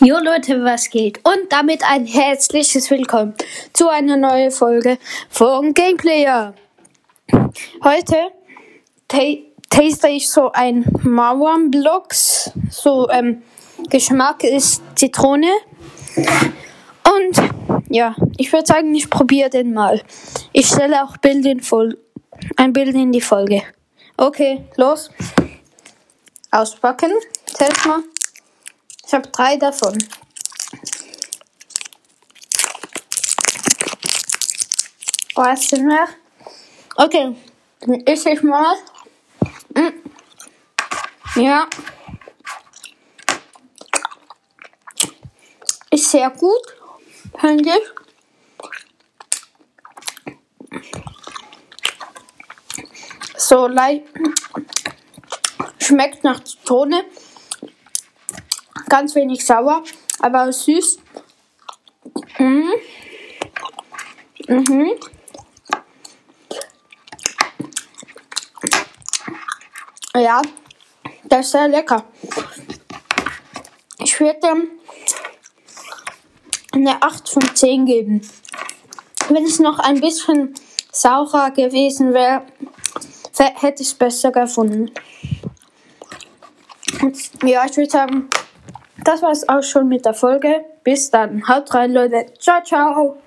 Jo Leute, was geht? Und damit ein herzliches Willkommen zu einer neuen Folge von Gameplayer. Heute ta taste ich so ein Mauernblocks. So, ähm, Geschmack ist Zitrone. Und ja, ich würde sagen, ich probiere den mal. Ich stelle auch Bild in ein Bild in die Folge. Okay, los. Auspacken. Test mal. Ich habe drei davon. Was sind mehr? Okay, dann esse ich mal. Mm. Ja. Ist sehr gut, finde ich. So leicht. Schmeckt nach Zitrone ganz wenig sauer, aber süß. Mhm. Mhm. Ja, das ist sehr lecker. Ich würde eine 8 von 10 geben. Wenn es noch ein bisschen saurer gewesen wäre, hätte ich es besser gefunden. ja, ich würde sagen, das war es auch schon mit der Folge. Bis dann. Haut rein, Leute. Ciao, ciao.